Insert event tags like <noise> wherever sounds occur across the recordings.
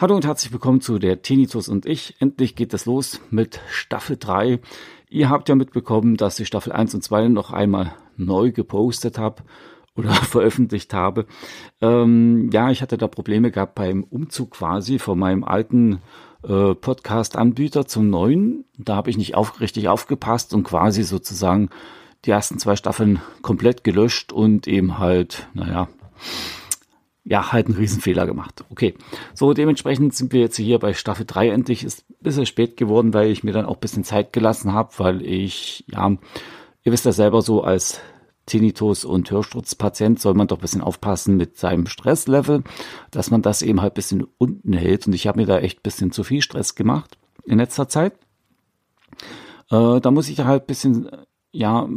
Hallo und herzlich willkommen zu der Tinnitus und ich. Endlich geht es los mit Staffel 3. Ihr habt ja mitbekommen, dass ich Staffel 1 und 2 noch einmal neu gepostet habe oder <laughs> veröffentlicht habe. Ähm, ja, ich hatte da Probleme gehabt beim Umzug quasi von meinem alten äh, Podcast-Anbieter zum neuen. Da habe ich nicht auf, richtig aufgepasst und quasi sozusagen die ersten zwei Staffeln komplett gelöscht und eben halt, naja, ja, halt einen Riesenfehler gemacht. Okay. So, dementsprechend sind wir jetzt hier bei Staffel 3 endlich. Ist ein bisschen spät geworden, weil ich mir dann auch ein bisschen Zeit gelassen habe, weil ich, ja, ihr wisst ja selber so, als Tinnitus- und Hörsturzpatient soll man doch ein bisschen aufpassen mit seinem Stresslevel, dass man das eben halt ein bisschen unten hält. Und ich habe mir da echt ein bisschen zu viel Stress gemacht in letzter Zeit. Äh, da muss ich halt ein bisschen, ja,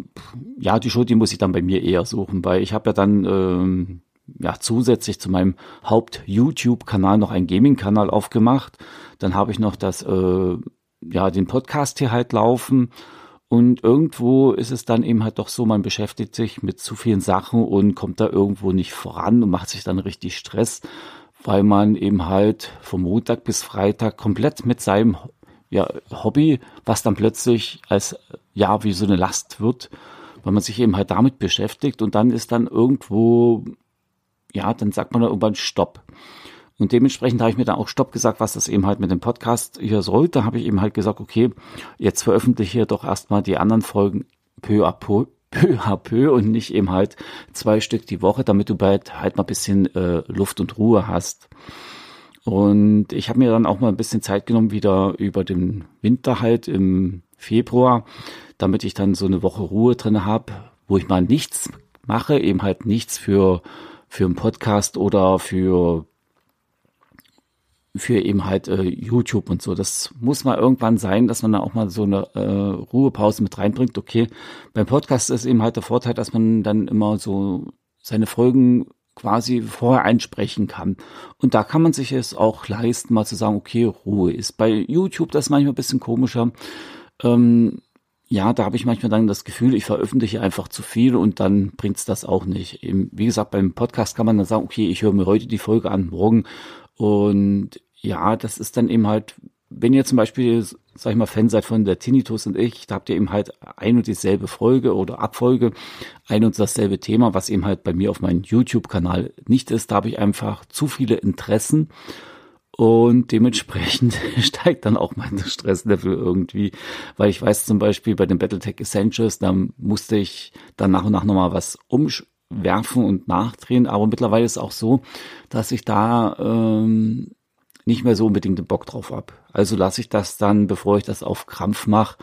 ja, die Schuld, die muss ich dann bei mir eher suchen, weil ich habe ja dann, ähm, ja, zusätzlich zu meinem Haupt-YouTube-Kanal noch einen Gaming-Kanal aufgemacht. Dann habe ich noch das, äh, ja, den Podcast hier halt laufen. Und irgendwo ist es dann eben halt doch so, man beschäftigt sich mit zu vielen Sachen und kommt da irgendwo nicht voran und macht sich dann richtig Stress, weil man eben halt vom Montag bis Freitag komplett mit seinem ja, Hobby, was dann plötzlich als ja wie so eine Last wird, weil man sich eben halt damit beschäftigt und dann ist dann irgendwo ja, dann sagt man da irgendwann Stopp. Und dementsprechend habe ich mir dann auch Stopp gesagt, was das eben halt mit dem Podcast hier soll. Da habe ich eben halt gesagt, okay, jetzt veröffentliche ich doch erstmal die anderen Folgen peu à peu, <laughs> peu à peu und nicht eben halt zwei Stück die Woche, damit du bald halt mal ein bisschen äh, Luft und Ruhe hast. Und ich habe mir dann auch mal ein bisschen Zeit genommen, wieder über den Winter halt im Februar, damit ich dann so eine Woche Ruhe drin habe, wo ich mal nichts mache, eben halt nichts für für einen Podcast oder für für eben halt äh, YouTube und so. Das muss mal irgendwann sein, dass man da auch mal so eine äh, Ruhepause mit reinbringt. Okay, beim Podcast ist eben halt der Vorteil, dass man dann immer so seine Folgen quasi vorher einsprechen kann. Und da kann man sich es auch leisten, mal zu sagen, okay, Ruhe ist. Bei YouTube das ist manchmal ein bisschen komischer. Ähm, ja, da habe ich manchmal dann das Gefühl, ich veröffentliche einfach zu viel und dann bringt's das auch nicht. Eben, wie gesagt, beim Podcast kann man dann sagen, okay, ich höre mir heute die Folge an, morgen. Und ja, das ist dann eben halt, wenn ihr zum Beispiel, sag ich mal, Fan seid von der Tinnitus und ich, da habt ihr eben halt ein und dieselbe Folge oder Abfolge, ein und dasselbe Thema, was eben halt bei mir auf meinem YouTube-Kanal nicht ist. Da habe ich einfach zu viele Interessen und dementsprechend <laughs> steigt dann auch mein Stresslevel irgendwie, weil ich weiß zum Beispiel bei den Battletech Essentials, da musste ich dann nach und nach nochmal was umwerfen und nachdrehen. Aber mittlerweile ist es auch so, dass ich da ähm, nicht mehr so unbedingt den Bock drauf habe. Also lasse ich das dann, bevor ich das auf Krampf mache.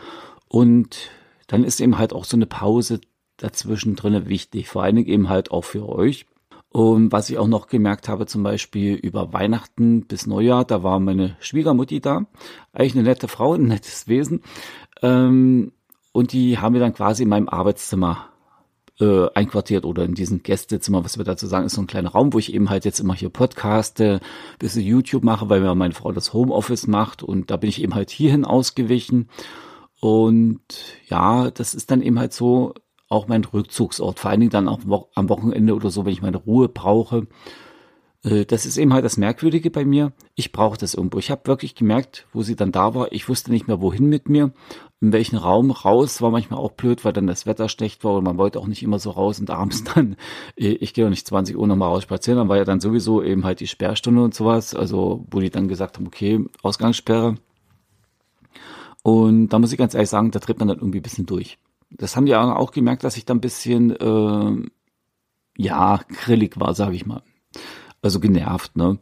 Und dann ist eben halt auch so eine Pause dazwischen drinne wichtig. Vor allen Dingen eben halt auch für euch. Und was ich auch noch gemerkt habe, zum Beispiel über Weihnachten bis Neujahr, da war meine Schwiegermutti da. Eigentlich eine nette Frau, ein nettes Wesen. Ähm, und die haben wir dann quasi in meinem Arbeitszimmer äh, einquartiert oder in diesem Gästezimmer, was wir dazu sagen, ist so ein kleiner Raum, wo ich eben halt jetzt immer hier podcaste, bisschen YouTube mache, weil mir meine Frau das Homeoffice macht und da bin ich eben halt hierhin ausgewichen. Und ja, das ist dann eben halt so, auch mein Rückzugsort, vor allen Dingen dann auch am Wochenende oder so, wenn ich meine Ruhe brauche. Äh, das ist eben halt das Merkwürdige bei mir. Ich brauche das irgendwo. Ich habe wirklich gemerkt, wo sie dann da war, ich wusste nicht mehr, wohin mit mir, in welchen Raum raus, war manchmal auch blöd, weil dann das Wetter schlecht war und man wollte auch nicht immer so raus und abends <laughs> dann, äh, ich gehe auch nicht 20 Uhr nochmal raus spazieren, dann war ja dann sowieso eben halt die Sperrstunde und sowas, also wo die dann gesagt haben, okay, Ausgangssperre. Und da muss ich ganz ehrlich sagen, da tritt man dann irgendwie ein bisschen durch das haben die auch gemerkt, dass ich da ein bisschen, äh, ja, grillig war, sage ich mal. Also genervt, ne?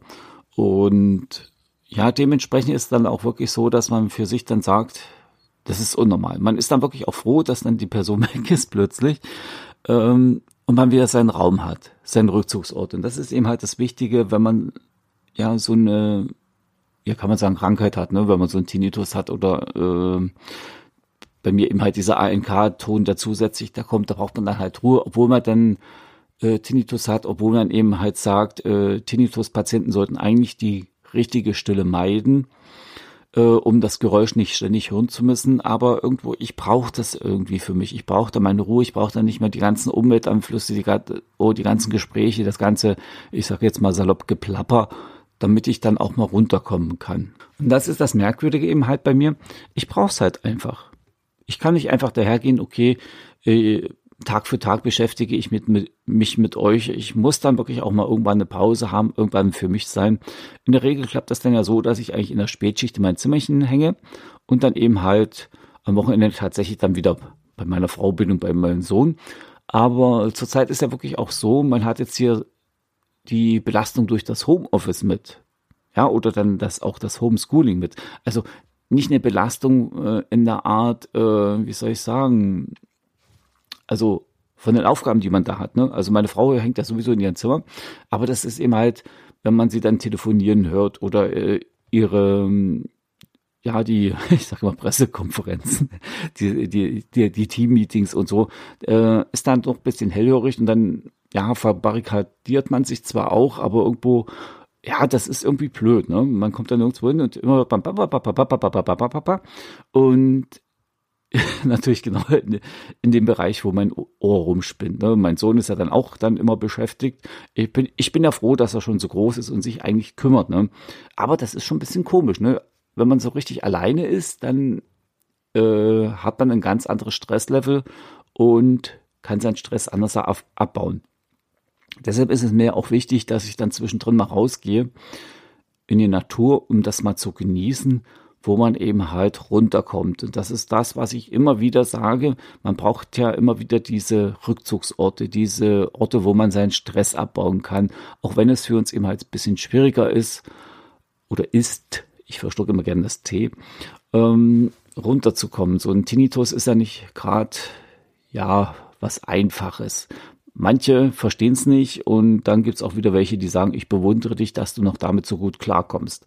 Und ja, dementsprechend ist dann auch wirklich so, dass man für sich dann sagt, das ist unnormal. Man ist dann wirklich auch froh, dass dann die Person <laughs> weg ist plötzlich ähm, und man wieder seinen Raum hat, seinen Rückzugsort. Und das ist eben halt das Wichtige, wenn man ja so eine, ja kann man sagen, Krankheit hat, ne, wenn man so einen Tinnitus hat oder äh, bei mir eben halt dieser ANK-Ton da zusätzlich da kommt, da braucht man dann halt Ruhe, obwohl man dann äh, Tinnitus hat, obwohl man eben halt sagt, äh, Tinnitus-Patienten sollten eigentlich die richtige Stille meiden. Äh, um das Geräusch nicht ständig hören zu müssen. Aber irgendwo, ich brauche das irgendwie für mich. Ich brauche da meine Ruhe, ich brauche da nicht mehr die ganzen Umweltanflüsse, die, oh, die ganzen Gespräche, das ganze, ich sag jetzt mal salopp Geplapper, damit ich dann auch mal runterkommen kann. Und das ist das Merkwürdige eben halt bei mir. Ich brauche es halt einfach. Ich kann nicht einfach dahergehen, okay, äh, Tag für Tag beschäftige ich mit, mit, mich mit euch. Ich muss dann wirklich auch mal irgendwann eine Pause haben, irgendwann für mich sein. In der Regel klappt das dann ja so, dass ich eigentlich in der Spätschicht in mein Zimmerchen hänge und dann eben halt am Wochenende tatsächlich dann wieder bei meiner Frau bin und bei meinem Sohn. Aber zurzeit ist ja wirklich auch so, man hat jetzt hier die Belastung durch das Homeoffice mit. Ja, oder dann das auch das Homeschooling mit. Also nicht eine Belastung äh, in der Art, äh, wie soll ich sagen, also von den Aufgaben, die man da hat. Ne? Also meine Frau hängt ja sowieso in ihrem Zimmer, aber das ist eben halt, wenn man sie dann telefonieren hört oder äh, ihre ja, die, ich sage mal Pressekonferenzen, die, die, die, die Team-Meetings und so, äh, ist dann doch ein bisschen hellhörig und dann, ja, verbarrikadiert man sich zwar auch, aber irgendwo, ja, das ist irgendwie blöd, ne? Man kommt dann irgendwo hin und immer und <laughs> natürlich genau in, dem Bereich, wo mein Ohr rumspinnt. Ne? Mein Sohn ist ja dann auch dann immer beschäftigt. Ich bin, ich bin ja froh, dass er schon so groß ist und sich eigentlich kümmert. Ne? Aber das ist schon ein bisschen komisch. Ne? Wenn man so richtig alleine ist, dann äh, hat man ein ganz anderes Stresslevel und kann seinen Stress anders ab, abbauen. Deshalb ist es mir auch wichtig, dass ich dann zwischendrin mal rausgehe in die Natur, um das mal zu genießen wo man eben halt runterkommt. Und das ist das, was ich immer wieder sage. Man braucht ja immer wieder diese Rückzugsorte, diese Orte, wo man seinen Stress abbauen kann, auch wenn es für uns eben halt ein bisschen schwieriger ist oder ist, ich verstocke immer gerne das T, ähm, runterzukommen. So ein Tinnitus ist ja nicht gerade, ja, was Einfaches. Manche verstehen es nicht und dann gibt es auch wieder welche, die sagen, ich bewundere dich, dass du noch damit so gut klarkommst.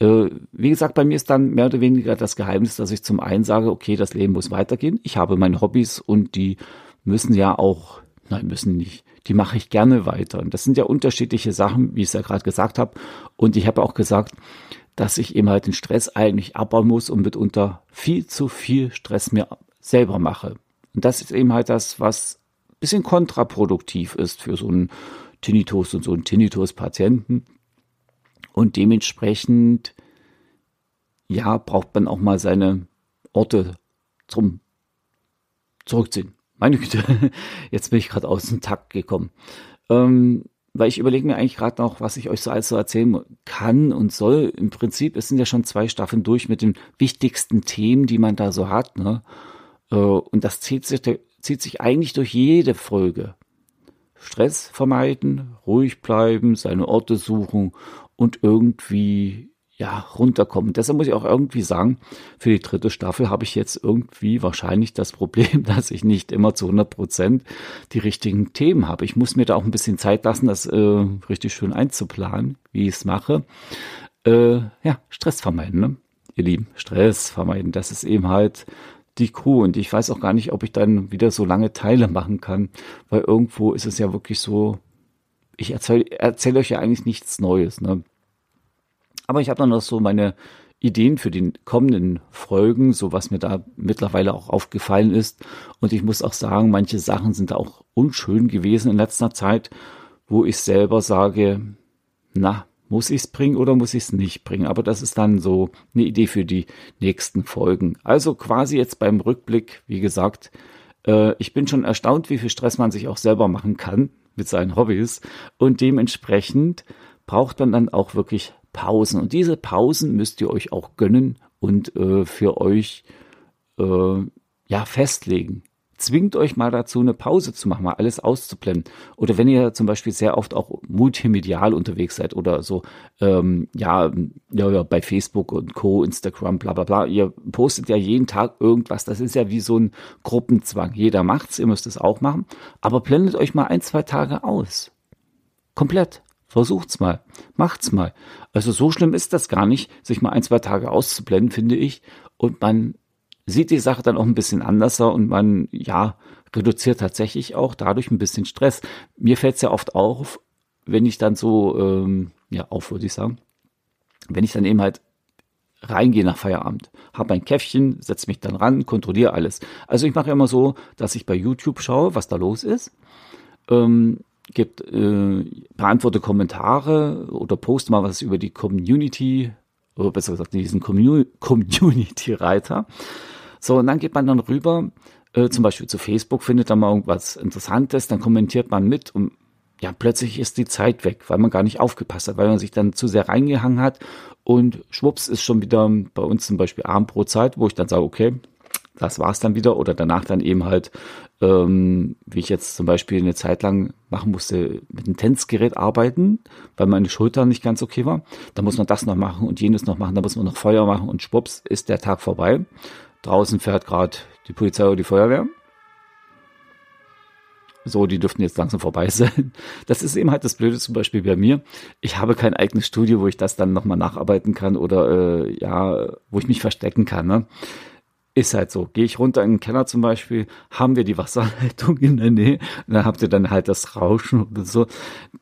Äh, wie gesagt, bei mir ist dann mehr oder weniger das Geheimnis, dass ich zum einen sage, okay, das Leben muss weitergehen. Ich habe meine Hobbys und die müssen ja auch, nein, müssen nicht, die mache ich gerne weiter. Und das sind ja unterschiedliche Sachen, wie ich es ja gerade gesagt habe. Und ich habe auch gesagt, dass ich eben halt den Stress eigentlich abbauen muss und mitunter viel zu viel Stress mir selber mache. Und das ist eben halt das, was ein bisschen kontraproduktiv ist für so einen Tinnitus und so einen Tinnitus-Patienten. Und dementsprechend, ja, braucht man auch mal seine Orte zum Zurückziehen. Meine Güte, <laughs> jetzt bin ich gerade aus dem Takt gekommen. Ähm, weil ich überlege mir eigentlich gerade noch, was ich euch so alles so erzählen kann und soll. Im Prinzip, es sind ja schon zwei Staffeln durch mit den wichtigsten Themen, die man da so hat. Ne? Äh, und das zieht sich, zieht sich eigentlich durch jede Folge. Stress vermeiden, ruhig bleiben, seine Orte suchen und irgendwie ja, runterkommen. Deshalb muss ich auch irgendwie sagen, für die dritte Staffel habe ich jetzt irgendwie wahrscheinlich das Problem, <laughs> dass ich nicht immer zu 100 Prozent die richtigen Themen habe. Ich muss mir da auch ein bisschen Zeit lassen, das äh, richtig schön einzuplanen, wie ich es mache. Äh, ja, Stress vermeiden, ne? Ihr Lieben, Stress vermeiden, das ist eben halt die Crew und ich weiß auch gar nicht, ob ich dann wieder so lange Teile machen kann, weil irgendwo ist es ja wirklich so, ich erzähle erzähl euch ja eigentlich nichts Neues. Ne? Aber ich habe dann noch so meine Ideen für die kommenden Folgen, so was mir da mittlerweile auch aufgefallen ist. Und ich muss auch sagen, manche Sachen sind auch unschön gewesen in letzter Zeit, wo ich selber sage, na, muss ich es bringen oder muss ich es nicht bringen? Aber das ist dann so eine Idee für die nächsten Folgen. Also quasi jetzt beim Rückblick, wie gesagt, äh, ich bin schon erstaunt, wie viel Stress man sich auch selber machen kann mit seinen Hobbys. Und dementsprechend braucht man dann auch wirklich Pausen. Und diese Pausen müsst ihr euch auch gönnen und äh, für euch äh, ja festlegen. Zwingt euch mal dazu, eine Pause zu machen, mal alles auszublenden. Oder wenn ihr zum Beispiel sehr oft auch multimedial unterwegs seid oder so, ähm, ja, ja, ja, bei Facebook und Co., Instagram, bla bla bla, ihr postet ja jeden Tag irgendwas. Das ist ja wie so ein Gruppenzwang. Jeder macht's, ihr müsst es auch machen. Aber blendet euch mal ein, zwei Tage aus. Komplett. Versucht's mal. Macht's mal. Also so schlimm ist das gar nicht, sich mal ein, zwei Tage auszublenden, finde ich. Und man sieht die Sache dann auch ein bisschen anderser und man, ja, reduziert tatsächlich auch dadurch ein bisschen Stress. Mir fällt es ja oft auf, wenn ich dann so, ähm, ja, auf würde ich sagen, wenn ich dann eben halt reingehe nach Feierabend, habe ein Käffchen, setze mich dann ran, kontrolliere alles. Also ich mache immer so, dass ich bei YouTube schaue, was da los ist, ähm, gibt, äh, beantworte Kommentare oder poste mal was über die Community, oder besser gesagt diesen Community-Reiter. So, und dann geht man dann rüber, äh, zum Beispiel zu Facebook, findet da mal irgendwas Interessantes, dann kommentiert man mit und ja, plötzlich ist die Zeit weg, weil man gar nicht aufgepasst hat, weil man sich dann zu sehr reingehangen hat und schwupps ist schon wieder bei uns zum Beispiel Abendbrotzeit, wo ich dann sage, okay, das war's dann wieder oder danach dann eben halt, ähm, wie ich jetzt zum Beispiel eine Zeit lang machen musste, mit einem Tänzgerät arbeiten, weil meine Schulter nicht ganz okay war. Da muss man das noch machen und jenes noch machen, da muss man noch Feuer machen und schwupps ist der Tag vorbei. Draußen fährt gerade die Polizei oder die Feuerwehr. So, die dürften jetzt langsam vorbei sein. Das ist eben halt das Blöde zum Beispiel bei mir. Ich habe kein eigenes Studio, wo ich das dann nochmal nacharbeiten kann oder äh, ja, wo ich mich verstecken kann. Ne? Ist halt so. Gehe ich runter in den Keller zum Beispiel, haben wir die Wasserleitung in der Nähe, und dann habt ihr dann halt das Rauschen oder so.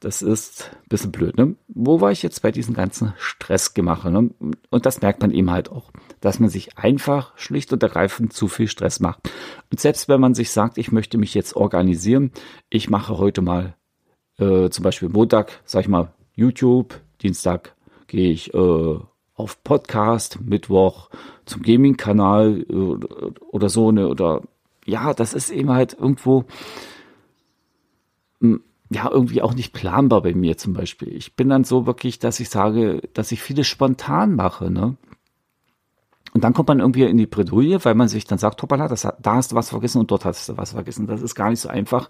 Das ist ein bisschen blöd, ne? Wo war ich jetzt bei diesem ganzen Stressgemache, ne? Und das merkt man eben halt auch, dass man sich einfach schlicht und ergreifend zu viel Stress macht. Und selbst wenn man sich sagt, ich möchte mich jetzt organisieren, ich mache heute mal äh, zum Beispiel Montag, sag ich mal, YouTube, Dienstag gehe ich äh, auf Podcast, Mittwoch zum Gaming-Kanal äh, oder so eine oder ja, das ist eben halt irgendwo hm, ja irgendwie auch nicht planbar bei mir zum Beispiel. Ich bin dann so wirklich, dass ich sage, dass ich vieles spontan mache, ne? Und dann kommt man irgendwie in die Bredouille, weil man sich dann sagt, hoppala, das, da hast du was vergessen und dort hast du was vergessen. Das ist gar nicht so einfach,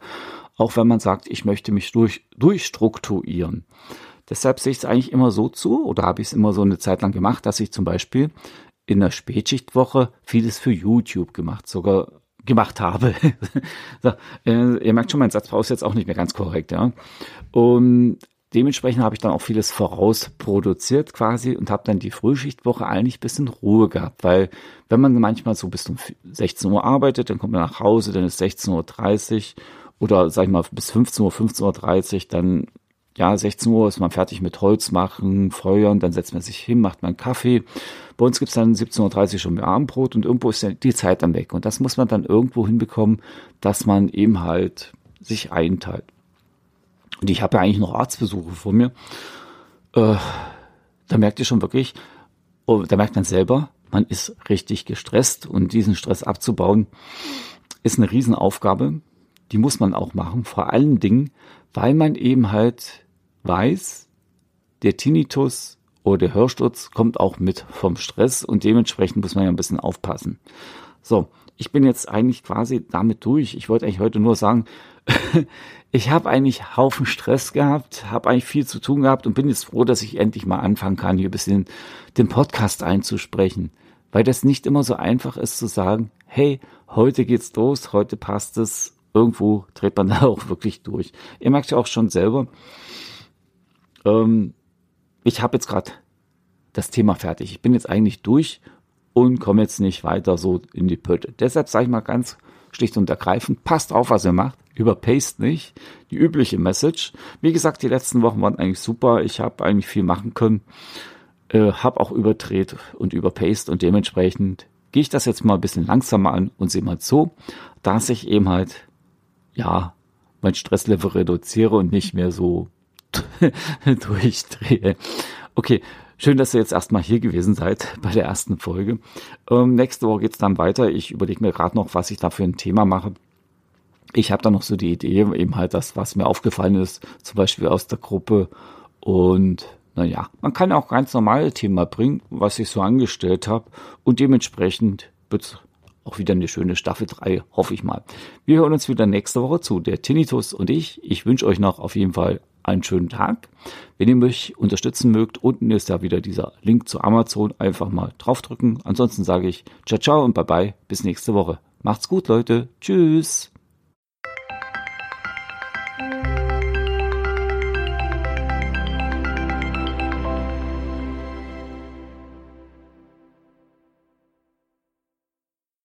auch wenn man sagt, ich möchte mich durch, durchstrukturieren. Deshalb sehe ich es eigentlich immer so zu, oder habe ich es immer so eine Zeit lang gemacht, dass ich zum Beispiel in der Spätschichtwoche vieles für YouTube gemacht, sogar gemacht habe. <laughs> so, äh, ihr merkt schon, mein Satzbau ist jetzt auch nicht mehr ganz korrekt, ja. Und dementsprechend habe ich dann auch vieles vorausproduziert quasi und habe dann die Frühschichtwoche eigentlich bisschen Ruhe gehabt, weil wenn man manchmal so bis um 16 Uhr arbeitet, dann kommt man nach Hause, dann ist 16.30 Uhr oder sag ich mal bis 15 Uhr, 15.30 Uhr, dann ja, 16 Uhr ist man fertig mit Holz machen, Feuern, dann setzt man sich hin, macht man Kaffee. Bei uns gibt's dann 17.30 Uhr schon Abendbrot und irgendwo ist die Zeit dann weg. Und das muss man dann irgendwo hinbekommen, dass man eben halt sich einteilt. Und ich habe ja eigentlich noch Arztbesuche vor mir. Äh, da merkt ihr schon wirklich, oh, da merkt man selber, man ist richtig gestresst und diesen Stress abzubauen ist eine Riesenaufgabe. Die muss man auch machen. Vor allen Dingen, weil man eben halt weiß, der Tinnitus oder der Hörsturz kommt auch mit vom Stress und dementsprechend muss man ja ein bisschen aufpassen. So, ich bin jetzt eigentlich quasi damit durch. Ich wollte eigentlich heute nur sagen, <laughs> ich habe eigentlich Haufen Stress gehabt, habe eigentlich viel zu tun gehabt und bin jetzt froh, dass ich endlich mal anfangen kann, hier ein bisschen den Podcast einzusprechen. Weil das nicht immer so einfach ist zu sagen, hey, heute geht's los, heute passt es irgendwo dreht man <laughs> da auch wirklich durch. Ihr merkt ja auch schon selber, ähm, ich habe jetzt gerade das Thema fertig. Ich bin jetzt eigentlich durch und komme jetzt nicht weiter so in die Pötte. Deshalb sage ich mal ganz schlicht und ergreifend, passt auf, was ihr macht, überpaste nicht. Die übliche Message. Wie gesagt, die letzten Wochen waren eigentlich super. Ich habe eigentlich viel machen können, äh, habe auch überdreht und überpaste und dementsprechend gehe ich das jetzt mal ein bisschen langsamer an und sehe mal so, dass ich eben halt ja, mein Stresslevel reduziere und nicht mehr so <laughs> durchdrehe. Okay, schön, dass ihr jetzt erstmal hier gewesen seid bei der ersten Folge. Ähm, nächste Woche geht's dann weiter. Ich überlege mir gerade noch, was ich da für ein Thema mache. Ich habe da noch so die Idee, eben halt das, was mir aufgefallen ist, zum Beispiel aus der Gruppe. Und naja, man kann auch ganz normale Themen bringen, was ich so angestellt habe. Und dementsprechend wird's auch wieder eine schöne Staffel 3, hoffe ich mal. Wir hören uns wieder nächste Woche zu, der Tinnitus und ich. Ich wünsche euch noch auf jeden Fall einen schönen Tag. Wenn ihr mich unterstützen mögt, unten ist ja wieder dieser Link zu Amazon. Einfach mal draufdrücken. Ansonsten sage ich ciao, ciao und bye bye. Bis nächste Woche. Macht's gut, Leute. Tschüss.